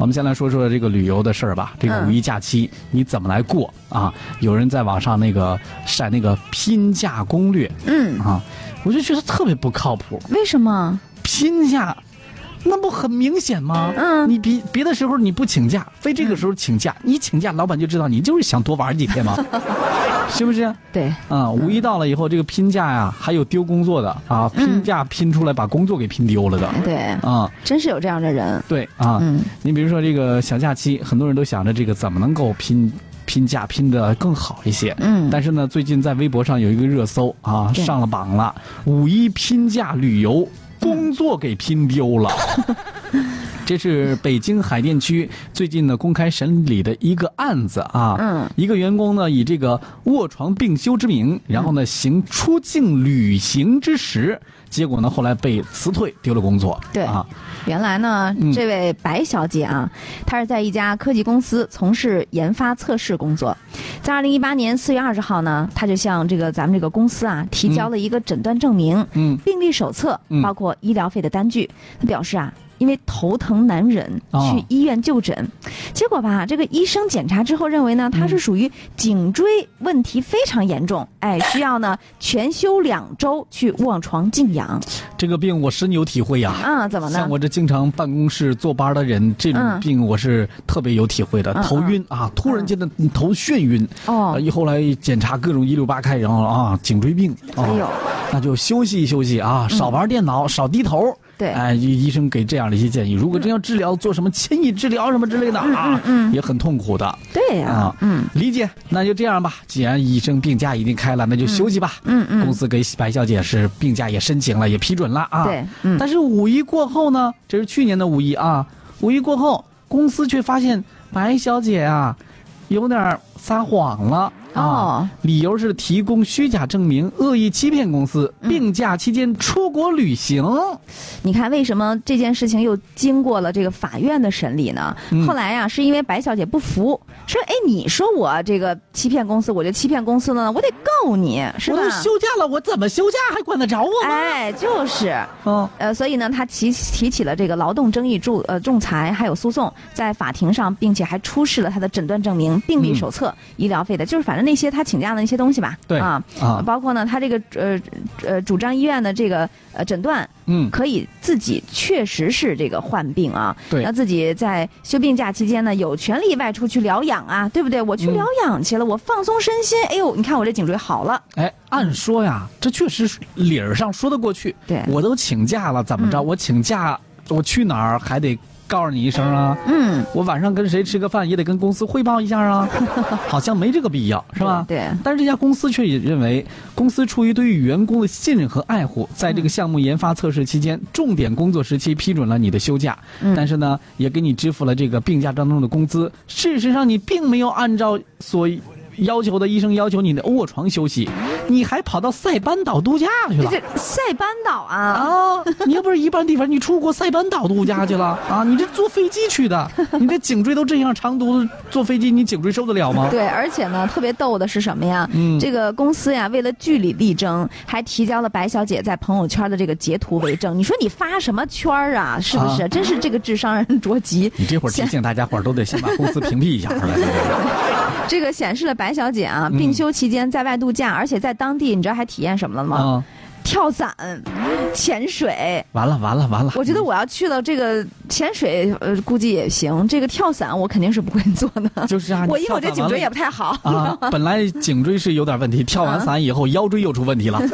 我们先来说说这个旅游的事儿吧。这个嗯五一假期你怎么来过啊？有人在网上那个晒那个拼假攻略嗯，啊，我就觉得特别不靠谱。为什么？拼假，那不很明显吗？嗯你别别的时候你不请假，非这个时候请假，你请假，老板就知道你就是想多玩几天嘛，是不是？对，啊，五一到了以后，这个拼假呀，还有丢工作的啊，拼假拼出来把工作给拼丢了的。对，啊，真是有这样的人。对啊，嗯你比如说这个小假期，很多人都想着这个怎么能够拼拼假拼的更好一些。嗯，但是呢，最近在微博上有一个热搜啊，上了榜了，五一拼假旅游，工作给拼丢了。这是北京海淀区最近呢公开审理的一个案子啊，嗯一个员工呢以这个卧床病休之名，然后呢行出境旅行之时，结果呢后来被辞退，丢了工作。对啊，原来呢嗯，这位白小姐啊，她是在一家科技公司从事研发测试工作。在二零一八年四月二十号呢，她就向这个咱们这个公司啊提交了一个诊断证明、嗯病历手册嗯，包括医疗费的单据。她表示啊。因为头疼难忍，哦去医院就诊，结果吧，这个医生检查之后认为呢，他是属于颈椎问题非常严重，哎，需要呢全休两周去卧床静养。这个病我深有体会呀、啊？怎么呢？像？我这经常办公室坐班的人，这种嗯。病我是特别有体会的，嗯头晕啊，突然间的头眩晕，哦。啊，一后来检查各种一六八开，然后啊，颈椎病，啊。哎呦，那就休息休息啊，少玩电脑，少低头。对哎，医医生给这样的一些建议。如果真要治疗，做什么牵引治疗什么之类的啊，嗯也很痛苦的。对呀、啊嗯理解，那就这样吧。既然医生病假已经开了，那就休息吧。嗯嗯公司给白小姐是病假也申请了，也批准了啊。对嗯但是五一过后呢？这是去年的五一啊。五一过后，公司却发现白小姐啊，有点撒谎了。啊哦，理由是提供虚假证明，恶意欺骗公司，嗯病假期间出国旅行。你看为什么这件事情又经过了这个法院的审理呢？嗯后来呀、是因为白小姐不服，说哎，你说我这个欺骗公司，我就欺骗公司了呢，我得告你，是吧我都？休假了，我怎么休假还管得着我吗？哎，就是。嗯，呃，所以呢，他提提起了这个劳动争议仲呃仲裁还有诉讼，在法庭上，并且还出示了他的诊断证明、病历手册、医疗费的，就是反正那些他请假的那些东西吧。对。啊啊。包括呢，他这个呃呃主张医院的这个呃诊断，嗯。可以自己确实是这个患病啊，对。那自己在休病假期间呢，有权利外出去疗养啊，对不对？我去嗯。疗养去了，我放松身心，哎呦，你看我这颈椎好了，哎，按说呀，这确实理儿上说得过去。对。我都请假了，怎么着？嗯。我请假，我去哪儿还得告诉你一声啊？嗯，我晚上跟谁吃个饭也得跟公司汇报一下啊？好像没这个必要，是吧？对对但是这家公司却也认为，公司出于对于员工的信任和爱护，在这个项目研发测试期间，重点工作时期批准了你的休假，嗯但是呢，也给你支付了这个病假当中的工资。事实上，你并没有按照所要求的医生要求你的卧床休息，你还跑到塞班岛度假去了。这塞班岛啊，啊！你又不是一般地方，你出国塞班岛度假去了 啊？你这坐飞机去的，你这颈椎都这样，长途坐飞机，你颈椎受得了吗？对，而且呢，特别逗的是什么呀？嗯这个公司呀，为了据理力争，还提交了白小姐在朋友圈的这个截图为证。你说你发什么圈儿啊？是不是？啊真是这个智商让人着急。你这会儿提醒大家伙儿都得先把公司屏蔽一下，是吧？这个显示了白小姐啊，嗯病休期间在外度假，而且在当地，你知道还体验什么了吗？啊，跳伞、潜水。完了完了完了！我觉得我要去了这个潜水，呃，估计也行。这个跳伞我肯定是不会做的。就是啊，我因为我这颈椎也不太好。啊，本来颈椎是有点问题，跳完伞以后腰椎又出问题了。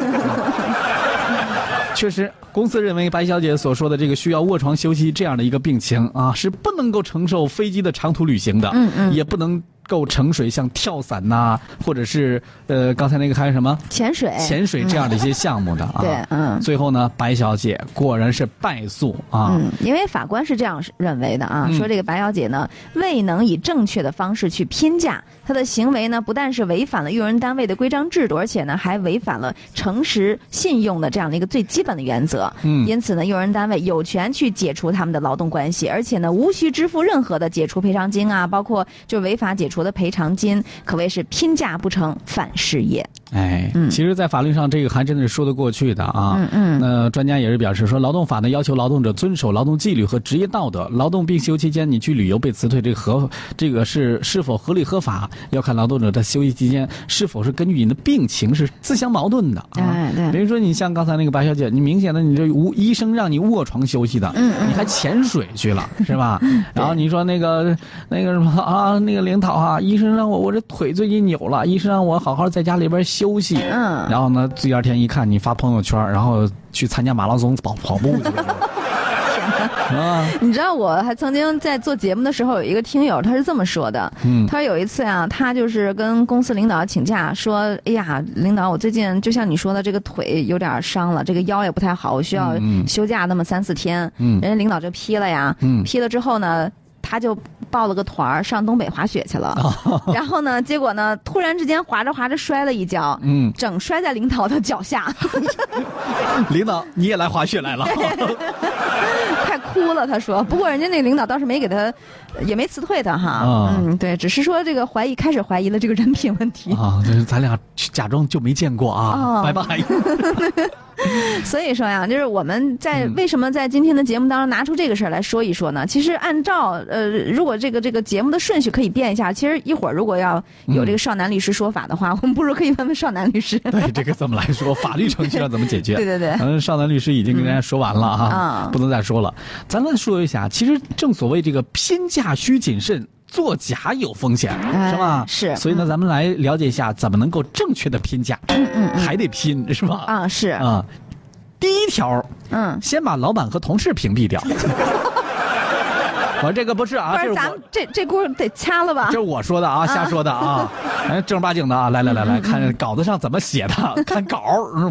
确实，公司认为白小姐所说的这个需要卧床休息这样的一个病情啊，是不能够承受飞机的长途旅行的，嗯嗯也不能够盛水，像跳伞呐、或者是呃刚才那个还有什么潜水，潜水这样的一些项目的啊。对嗯最后呢，白小姐果然是败诉啊。嗯，因为法官是这样认为的啊，嗯说这个白小姐呢未能以正确的方式去拼价，她的行为呢不但是违反了用人单位的规章制度，而且呢还违反了诚实信用的这样的一个最基本的原则。嗯因此呢，用人单位有权去解除他们的劳动关系，而且呢无需支付任何的解除赔偿金啊，包括就违法解除的赔偿金，可谓是拼价不成反失业。哎，其实，在法律上这个还真的是说得过去的啊。嗯嗯。那专家也是表示说，劳动法呢要求劳动者遵守劳动纪律和职业道德。劳动病休期间你去旅游被辞退，这个合这个是是否合理合法，要看劳动者在休息期间是否是根据你的病情是自相矛盾的。哎，对。比如说，你像刚才那个白小姐，你明显的你这无医生让你卧床休息的，嗯嗯，你还潜水去了 是吧？然后你说那个那个什么啊，那个领导啊，医生让我我这腿最近扭了，医生让我好好在家里边休息。嗯。然后呢，第二天一看你发朋友圈，然后去参加马拉松跑跑步去了。啊！你知道我还曾经在做节目的时候，有一个听友他是这么说的。嗯，他说有一次啊，他就是跟公司领导请假，说：“哎呀，领导，我最近就像你说的，这个腿有点伤了，这个腰也不太好，我需要休假那么三四天。”嗯，人家领导就批了呀。嗯，批了之后呢？他就报了个团儿上东北滑雪去了，然后呢，结果呢，突然之间滑着滑着摔了一跤，嗯，整摔在领导的脚下。领导，你也来滑雪来了？快哭了，他说。不过人家那领导倒是没给他，也没辞退他哈。嗯，对，只是说这个怀疑，开始怀疑了这个人品问题。啊，咱俩假装就没见过啊，拜拜。所以说呀，就是我们在为什么在今天的节目当中拿出这个事儿来说一说呢？其实按照呃，如果这个这个节目的顺序可以变一下，其实一会儿如果要有这个少男律师说法的话，我们不如可以问问少男律师。对，这个怎么来说？法律程序上怎么解决？对 对对。嗯，少男律师已经跟大家说完了啊，不能再说了。咱再说一下，其实正所谓这个拼价需谨慎。作假有风险，是吧？是。所以呢，咱们来了解一下怎么能够正确的拼假。嗯嗯。还得拼，是吧？啊，是。啊，第一条，嗯，先把老板和同事屏蔽掉。我这个不是啊，不是咱这这锅得掐了吧？这是我说的啊，瞎说的啊，哎，正儿八经的啊，来来来来看稿子上怎么写的，看稿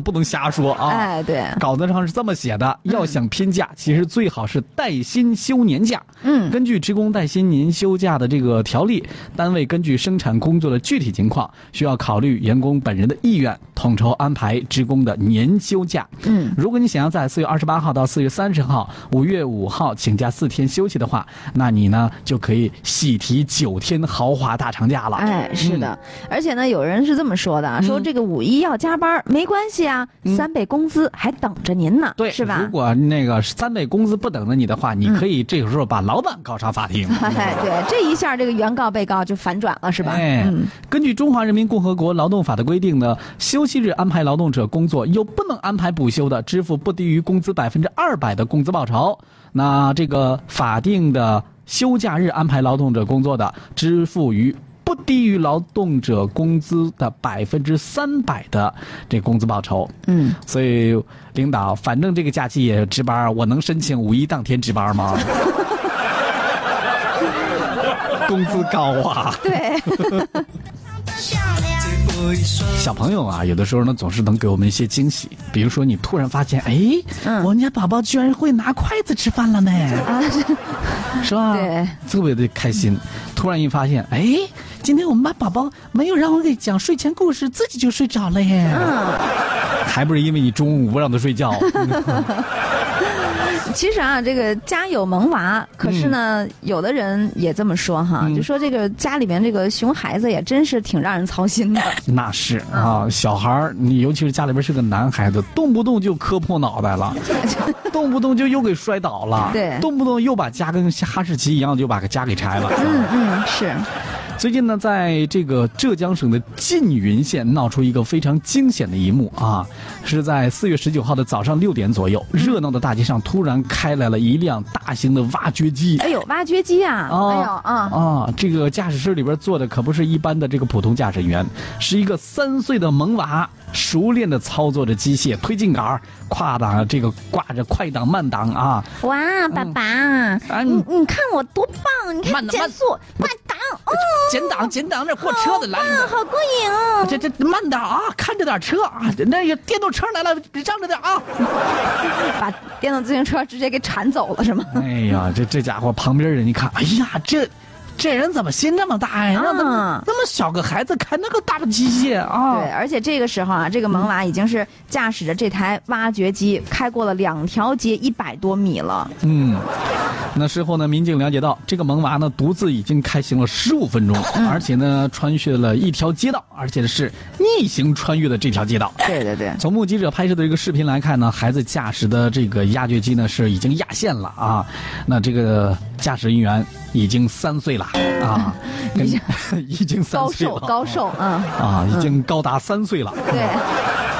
不能瞎说啊。哎，对，稿子上是这么写的，要想拼假，其实最好是带薪休年假。嗯，根据职工带薪年休假的这个条例，单位根据生产工作的具体情况，需要考虑员工本人的意愿，统筹安排职工的年休假。嗯，如果你想要在四月二十八号到四月三十号、五月五号请假四天休息的话，那你呢就可以喜提九天豪华大长假了。哎，是的，而且呢，有人是这么说的，说这个五一要加班没关系啊，三倍工资还等着您呢，对，是吧？如果那个三倍工资不等着你的话，你可以这个时候把老板告上法庭。哎，对，这一下这个原告被告就反转了，是吧？哎，根据中华人民共和国劳动法的规定呢，休息日安排劳动者工作又不能安排补休的，支付不低于工资百分之二百的工资报酬。那这个法定的休假日安排劳动者工作的，支付于不低于劳动者工资的百分之三百的这工资报酬。嗯，所以领导，反正这个假期也值班，我能申请五一当天值班吗？工资高啊！对。小朋友啊，有的时候呢，总是能给我们一些惊喜。比如说，你突然发现，哎，我们家宝宝居然会拿筷子吃饭了呢，是吧？对，特别的开心。突然一发现，哎，今天我们家宝宝没有让我给讲睡前故事，自己就睡着了耶。嗯，还不是因为你中午不让他睡觉。其实啊，这个家有萌娃，可是呢，有的人也这么说哈，就说这个家里面这个熊孩子也真是挺让人操心的。那是啊，小孩儿，你尤其是家里边是个男孩子，动不动就磕破脑袋了，动不动就又给摔倒了，对，动不动又把家跟哈士奇一样就把个家给拆了。嗯嗯，是。最近呢，在这个浙江省的缙云县闹出一个非常惊险的一幕啊！是在四月十九号的早上六点左右，热闹的大街上突然开来了一辆大型的挖掘机。哎呦，挖掘机啊！哎呦啊啊！这个驾驶室里边坐的可不是一般的这个普通驾驶员，是一个三岁的萌娃。熟练的操作着机械推进杆，跨档这个挂着快档慢档啊！哇，爸爸，你你看我多棒！你看减速快档，哦，减档减档，那货车的来了，好过瘾哦！这这慢点啊，看着点车啊！那个电动车来了，让着点啊！把电动自行车直接给铲走了是吗？哎呀，这这家伙旁边人一看，哎呀，这。这人怎么心这么大呀？让那么那么小个孩子开那个大的机械啊？对，而且这个时候啊，这个萌娃已经是驾驶着这台挖掘机开过了两条街一百多米了。嗯，那事后呢，民警了解到，这个萌娃呢独自已经开行了十五分钟，而且呢穿越了一条街道，而且是逆行穿越的这条街道。对对对。从目击者拍摄的这个视频来看呢，孩子驾驶的这个挖掘机呢是已经压线了啊。那这个驾驶人员已经三岁了啊，已经 已经三岁了，高寿啊啊，已经高达三岁了。对，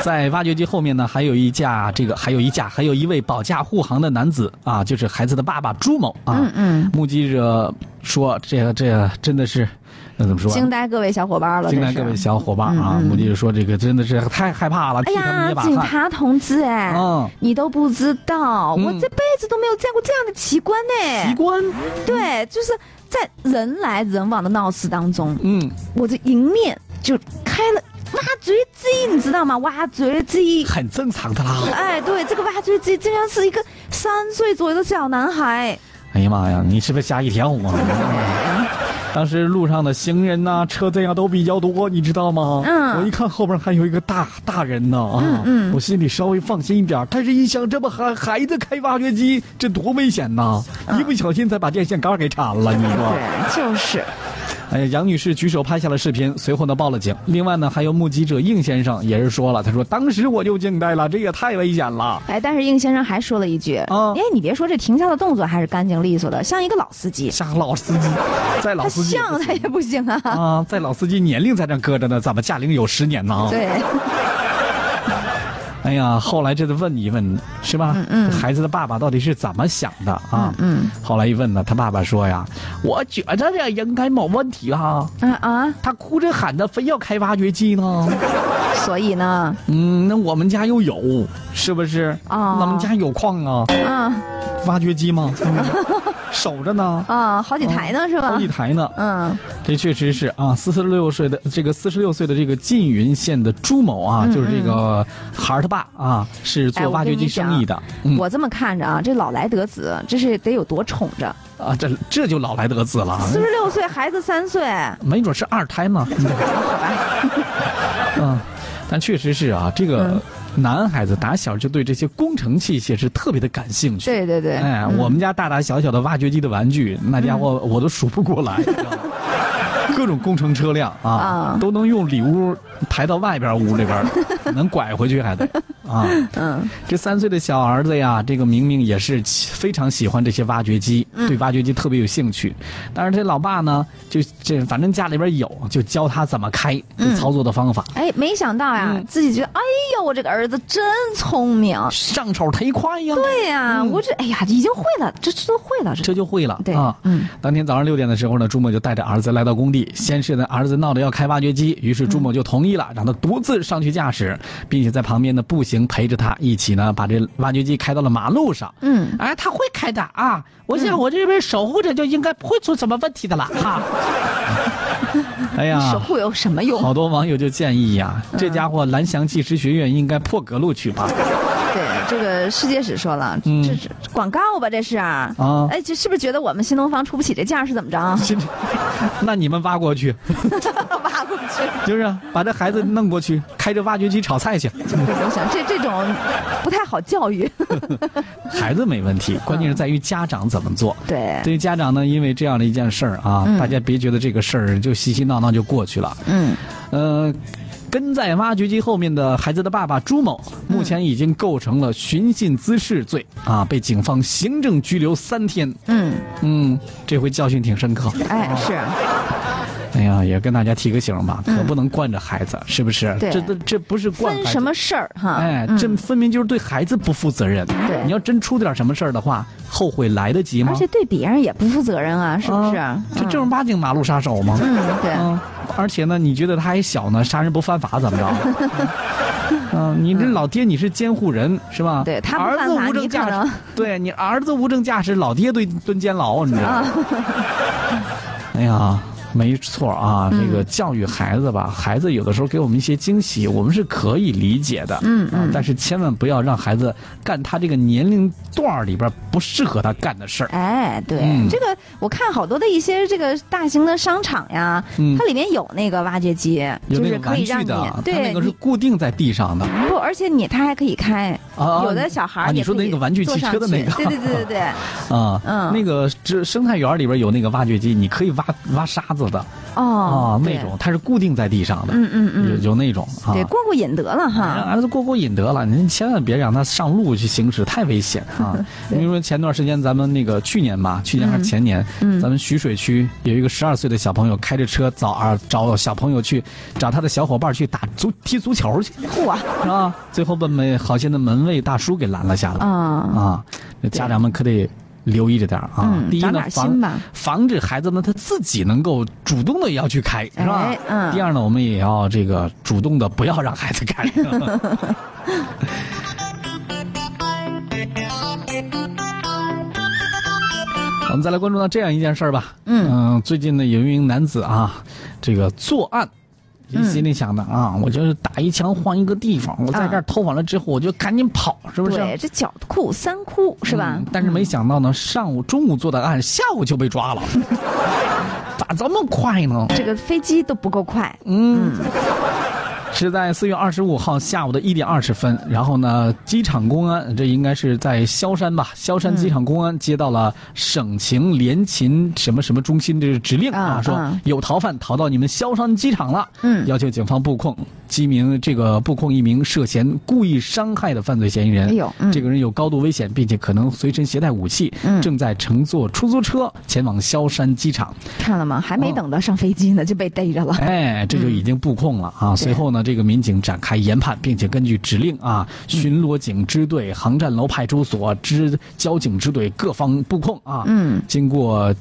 在挖掘机后面呢，还有一架这个，还有一架，还有一位保驾护航的男子啊，就是孩子的爸爸朱某啊。嗯嗯。目击者说：“这个这个真的是。”那怎么说？惊呆各位小伙伴了！惊呆各位小伙伴啊！目击者说这个真的是太害怕了，哎呀，警察同志哎，嗯，你都不知道，我这辈子都没有见过这样的奇观呢。奇观？对，就是在人来人往的闹市当中，嗯，我这迎面就开了挖掘机，你知道吗？挖掘机很正常的啦。哎，对，这个挖掘机竟然是一个三岁左右的小男孩。哎呀妈呀，你是不是吓一跳啊？当时路上的行人呐、车子呀都比较多，你知道吗？嗯。我一看后边还有一个大大人呢，啊，嗯，我心里稍微放心一点。但是一想，这不孩孩子开挖掘机，这多危险呐！一不小心再把电线杆给铲了，你说？对，就是。哎，杨女士举手拍下了视频，随后呢报了警。另外呢，还有目击者应先生也是说了，他说当时我就惊呆了，这也太危险了。哎，但是应先生还说了一句，啊，哎，你别说这停下的动作还是干净利索的，像一个老司机。像老司机，在老司机像他也不行啊。啊，在老司机年龄在这搁着呢，怎么驾龄有十年呢？对。哎呀，后来这得问一问，是吧？嗯嗯。孩子的爸爸到底是怎么想的啊？嗯。后来一问呢，他爸爸说呀：“我觉得这应该没问题哈。”啊啊！他哭着喊着，非要开挖掘机呢。所以呢？嗯，那我们家又有，是不是？啊。我们家有矿啊。啊。挖掘机吗？守着呢啊，好几台呢是吧？好几台呢，嗯，这确实是啊。四十六岁的这个四十六岁的这个缙云县的朱某啊，就是这个孩儿他爸啊，是做挖掘机生意的。我这么看着啊，这老来得子，这是得有多宠着啊？这这就老来得子了。四十六岁，孩子三岁，没准是二胎呢。好吧，嗯，但确实是啊，这个。男孩子打小就对这些工程器械是特别的感兴趣。对对对。哎，我们家大大小小的挖掘机的玩具，那家伙我都数不过来。各种工程车辆啊，都能用里屋抬到外边屋里边，能拐回去还得啊。嗯，这三岁的小儿子呀，这个明明也是非常喜欢这些挖掘机，对挖掘机特别有兴趣。但是这老爸呢，就这反正家里边有，就教他怎么开，操作的方法。哎，没想到呀，自己觉得，哎呦，我这个儿子真聪明，上手忒快呀。对呀，我这哎呀，已经会了，这这都会了，这就会了。对啊，嗯。当天早上六点的时候呢，朱某就带着儿子来到工地。先是呢，儿子闹着要开挖掘机，于是朱某就同意了，让他独自上去驾驶，并且在旁边呢步行陪着他一起呢，把这挖掘机开到了马路上。嗯，哎，他会开的啊！我想我这边守护着就应该不会出什么问题的了哈。哎呀，守护有什么用？好多网友就建议呀，这家伙蓝翔技师学院应该破格录取吧。对，这个世界史说了，这是广告吧？这是啊，哎，这是不是觉得我们新东方出不起这价是怎么着？那你们挖过去，挖过去，就是把这孩子弄过去，开着挖掘机炒菜去。不行，这这种不太好教育。孩子没问题，关键是在于家长怎么做。对，对于家长呢，因为这样的一件事儿啊，大家别觉得这个事儿就嘻嘻闹闹就过去了。嗯，呃。跟在挖掘机后面的孩子的爸爸朱某，目前已经构成了寻衅滋事罪啊，被警方行政拘留三天。嗯嗯，这回教训挺深刻。哎，是。哎呀，也跟大家提个醒吧，可不能惯着孩子，是不是？这这这不是惯。分什么事儿哈？哎，这分明就是对孩子不负责任。对，你要真出点什么事儿的话，后悔来得及吗？而且对别人也不负责任啊，是不是？这正儿八经马路杀手吗？嗯，对。而且呢，你觉得他还小呢，杀人不犯法怎么着？嗯，你这老爹你是监护人是吧？对他儿子无证驾驶，对你儿子无证驾驶，老爹蹲蹲监牢，你知道吗？哎呀。没错啊，这个教育孩子吧，孩子有的时候给我们一些惊喜，我们是可以理解的。嗯嗯，但是千万不要让孩子干他这个年龄段里边不适合他干的事儿。哎，对，这个我看好多的一些这个大型的商场呀，它里面有那个挖掘机，就是可以让你对那个是固定在地上的。不，而且你他还可以开，有的小孩你说那个玩具汽车的那个，对对对对对，啊嗯，那个这生态园里边有那个挖掘机，你可以挖挖沙子的。哦，那种它是固定在地上的，嗯嗯嗯，有有那种，对，过过瘾得了哈，让儿子过过瘾得了，您千万别让他上路去行驶，太危险啊！比如说前段时间咱们那个去年吧，去年还是前年，咱们徐水区有一个十二岁的小朋友开着车找啊找小朋友去找他的小伙伴去打足踢足球去，嚯，是吧？最后被门好心的门卫大叔给拦了下来，啊啊，家长们可得。留意着点啊！第一呢，防防止孩子们他自己能够主动的要去开，是吧？嗯。第二呢，我们也要这个主动的不要让孩子开。我们再来关注到这样一件事儿吧。嗯。最近呢，有一名男子啊，这个作案。你心里想的啊，我就是打一枪换一个地方，我在这儿偷完了之后，我就赶紧跑，是不是？对，这狡兔三窟是吧？但是没想到呢，上午、中午做的案，下午就被抓了，咋这么快呢？这个飞机都不够快，嗯。是在四月二十五号下午的一点二十分，然后呢，机场公安这应该是在萧山吧？萧山机场公安接到了省情联勤什么什么中心的指令啊，说有逃犯逃到你们萧山机场了，嗯，要求警方布控。几名这个布控一名涉嫌故意伤害的犯罪嫌疑人，哎呦这个人有高度危险，并且可能随身携带武器，正在乘坐出租车前往萧山机场。看了吗？还没等到上飞机呢，就被逮着了。哎，这就已经布控了啊！随后呢，这个民警展开研判，并且根据指令啊，巡逻警支队、航站楼派出所、支交警支队各方布控啊。嗯，经过。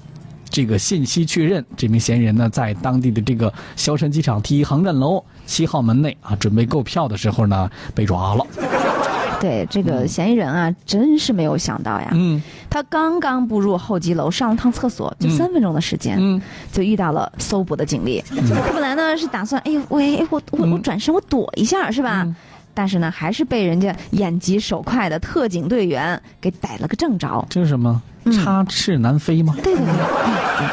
这个信息确认，这名嫌疑人呢，在当地的这个萧山机场 T 一航站楼七号门内啊，准备购票的时候呢，被抓了。对这个嫌疑人啊，真是没有想到呀。嗯。他刚刚步入候机楼，上了趟厕所，就三分钟的时间，嗯，就遇到了搜捕的警力。他本来呢是打算，哎呦，喂，我我我转身我躲一下是吧？但是呢，还是被人家眼疾手快的特警队员给逮了个正着。这是什么？插翅难飞吗？对对对。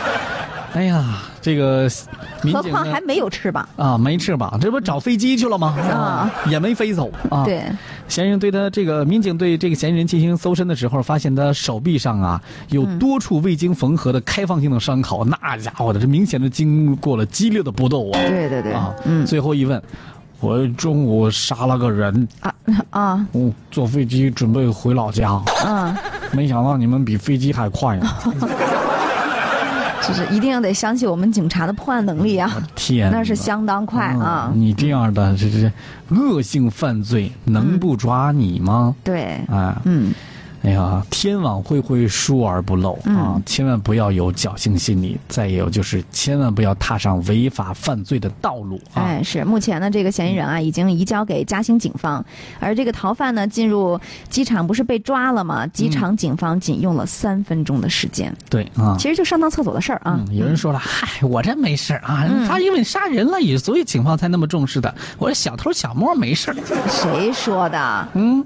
哎呀，这个，何况还没有翅膀啊，没翅膀，这不找飞机去了吗？啊，也没飞走啊。对，嫌疑人对他这个民警对这个嫌疑人进行搜身的时候，发现他手臂上啊有多处未经缝合的开放性的伤口，那家伙的这明显的经过了激烈的搏斗啊。对对对啊，嗯，最后一问。我中午杀了个人啊啊！我坐飞机准备回老家，嗯，没想到你们比飞机还快呢。就是一定要得相信我们警察的破案能力啊！天，那是相当快啊！你这样的这这恶性犯罪能不抓你吗？对，啊，嗯。哎呀，天网恢恢，疏而不漏啊！千万不要有侥幸心理。再有就是，千万不要踏上违法犯罪的道路啊！哎，是目前呢，这个嫌疑人啊，已经移交给嘉兴警方，而这个逃犯呢，进入机场不是被抓了吗？机场警方仅用了三分钟的时间。对啊，其实就上趟厕所的事儿啊。有人说了，嗨，我这没事啊，他因为杀人了，也所以警方才那么重视的。我这小偷小摸没事谁说的？嗯。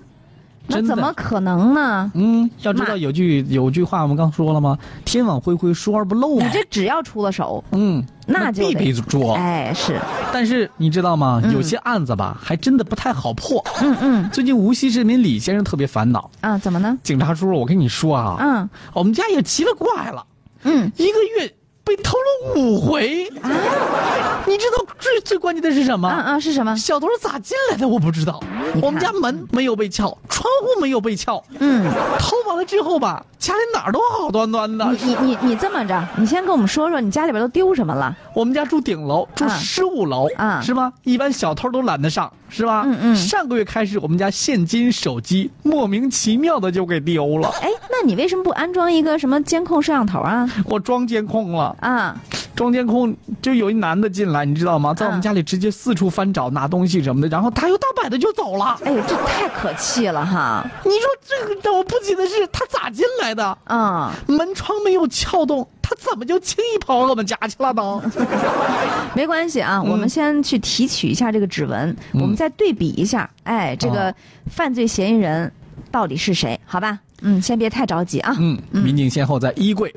那怎么可能呢？嗯，要知道有句有句话，我们刚说了吗？天网恢恢，疏而不漏。你这只要出了手，嗯，那就必被捉。哎，是。但是你知道吗？有些案子吧，还真的不太好破。嗯嗯。最近无锡市民李先生特别烦恼。啊，怎么呢？警察叔叔，我跟你说啊，嗯，我们家也奇了怪了。嗯，一个月。被偷了五回啊！你知道最最关键的是什么？嗯嗯，是什么？小偷是咋进来的？我不知道。我们家门没有被撬，窗户没有被撬。嗯，偷完了之后吧，家里哪儿都好端端的。你你你这么着，你先跟我们说说，你家里边都丢什么了？我们家住顶楼，住十五楼，啊，是吧？一般小偷都懒得上。是吧？嗯嗯。上个月开始，我们家现金、手机莫名其妙的就给丢了。哎，那你为什么不安装一个什么监控摄像头啊？我装监控了啊，装监控就有一男的进来，你知道吗？在我们家里直接四处翻找拿东西什么的，然后大摇大摆的就走了。哎呦，这太可气了哈！你说这个让我不解的是，他咋进来的？啊，门窗没有撬动。他怎么就轻易跑我们家去了呢？没关系啊，我们先去提取一下这个指纹，我们再对比一下，哎，这个犯罪嫌疑人到底是谁？好吧，嗯，先别太着急啊。嗯，民警先后在衣柜。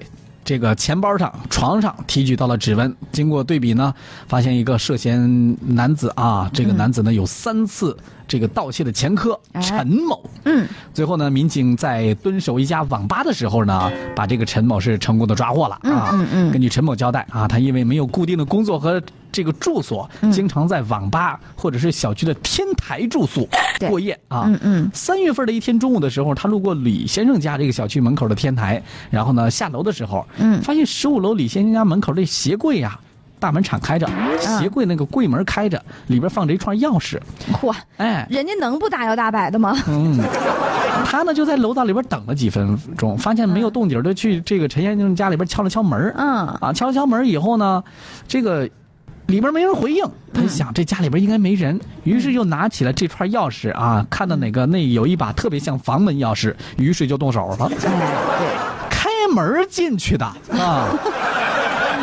这个钱包上、床上提取到了指纹，经过对比呢，发现一个涉嫌男子啊，这个男子呢有三次这个盗窃的前科，陈某。嗯，最后呢，民警在蹲守一家网吧的时候呢，把这个陈某是成功的抓获了啊。嗯嗯。根据陈某交代啊，他因为没有固定的工作和这个住所，经常在网吧或者是小区的天台住宿。过夜啊，嗯嗯，三月份的一天中午的时候，他路过李先生家这个小区门口的天台，然后呢下楼的时候，嗯，发现十五楼李先生家门口这鞋柜呀，大门敞开着，鞋柜那个柜门开着，里边放着一串钥匙。嚯，哎，人家能不大摇大摆的吗？嗯，他呢就在楼道里边等了几分钟，发现没有动静，就去这个陈先生家里边敲了敲门。嗯，啊，敲了敲门以后呢，这个。里边没人回应，他想这家里边应该没人，于是又拿起了这串钥匙啊，看到哪个那有一把特别像房门钥匙，于是就动手了，开门进去的啊，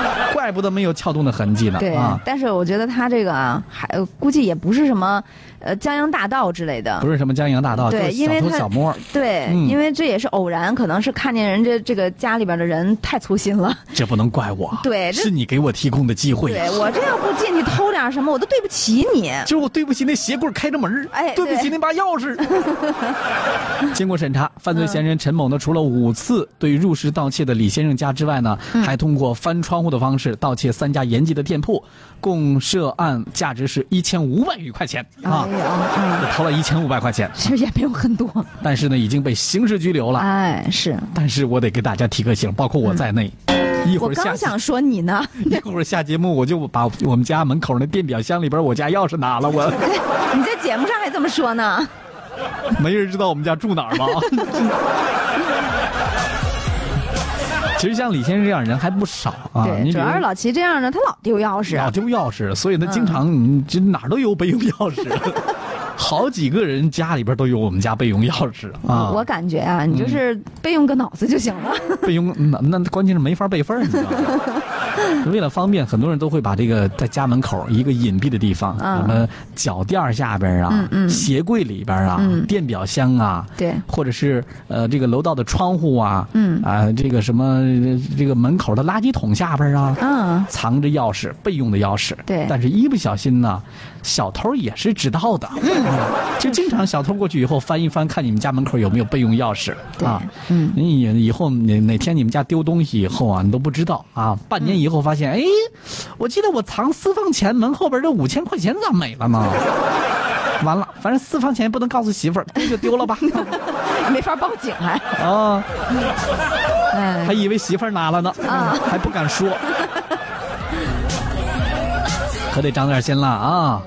怪不得没有撬动的痕迹呢。对，但是我觉得他这个啊，还估计也不是什么。呃，江洋大盗之类的，不是什么江洋大盗，对，因为偷小摸，对，因为这也是偶然，可能是看见人家这个家里边的人太粗心了，这不能怪我，对，是你给我提供的机会，对我这要不进去偷点什么，我都对不起你，就是我对不起那鞋柜开着门，哎，对。不起那把钥匙。经过审查，犯罪嫌疑人陈某呢，除了五次对入室盗窃的李先生家之外呢，还通过翻窗户的方式盗窃三家延吉的店铺，共涉案价值是一千五百余块钱啊。嗯，掏了一千五百块钱，其实也没有很多，但是呢，已经被刑事拘留了。哎，是，但是我得给大家提个醒，包括我在内，一会儿我刚想说你呢，一会儿下节目我就把我们家门口那电表箱里边我家钥匙拿了。我，你在节目上还这么说呢？没人知道我们家住哪儿吗？其实像李先生这样人还不少啊，对，主要是老齐这样的，他老丢钥匙，老丢钥匙，所以他经常你这哪儿都有备用钥匙。好几个人家里边都有我们家备用钥匙啊！我感觉啊，你就是备用个脑子就行了。备用那那关键是没法备份，你知道吗？为了方便，很多人都会把这个在家门口一个隐蔽的地方，什么脚垫下边啊，鞋柜里边啊，电表箱啊，对，或者是呃这个楼道的窗户啊，嗯。啊这个什么这个门口的垃圾桶下边啊，嗯，藏着钥匙，备用的钥匙。对，但是一不小心呢，小偷也是知道的。就经常小偷过去以后翻一翻，看你们家门口有没有备用钥匙啊？嗯，你以后哪哪天你们家丢东西以后啊，你都不知道啊。半年以后发现，哎，我记得我藏私房钱门后边这五千块钱咋没了呢？完了，反正私房钱不能告诉媳妇儿，丢就丢了吧，没法报警还啊？还以为媳妇儿拿了呢，啊，还不敢说，可得长点心了啊。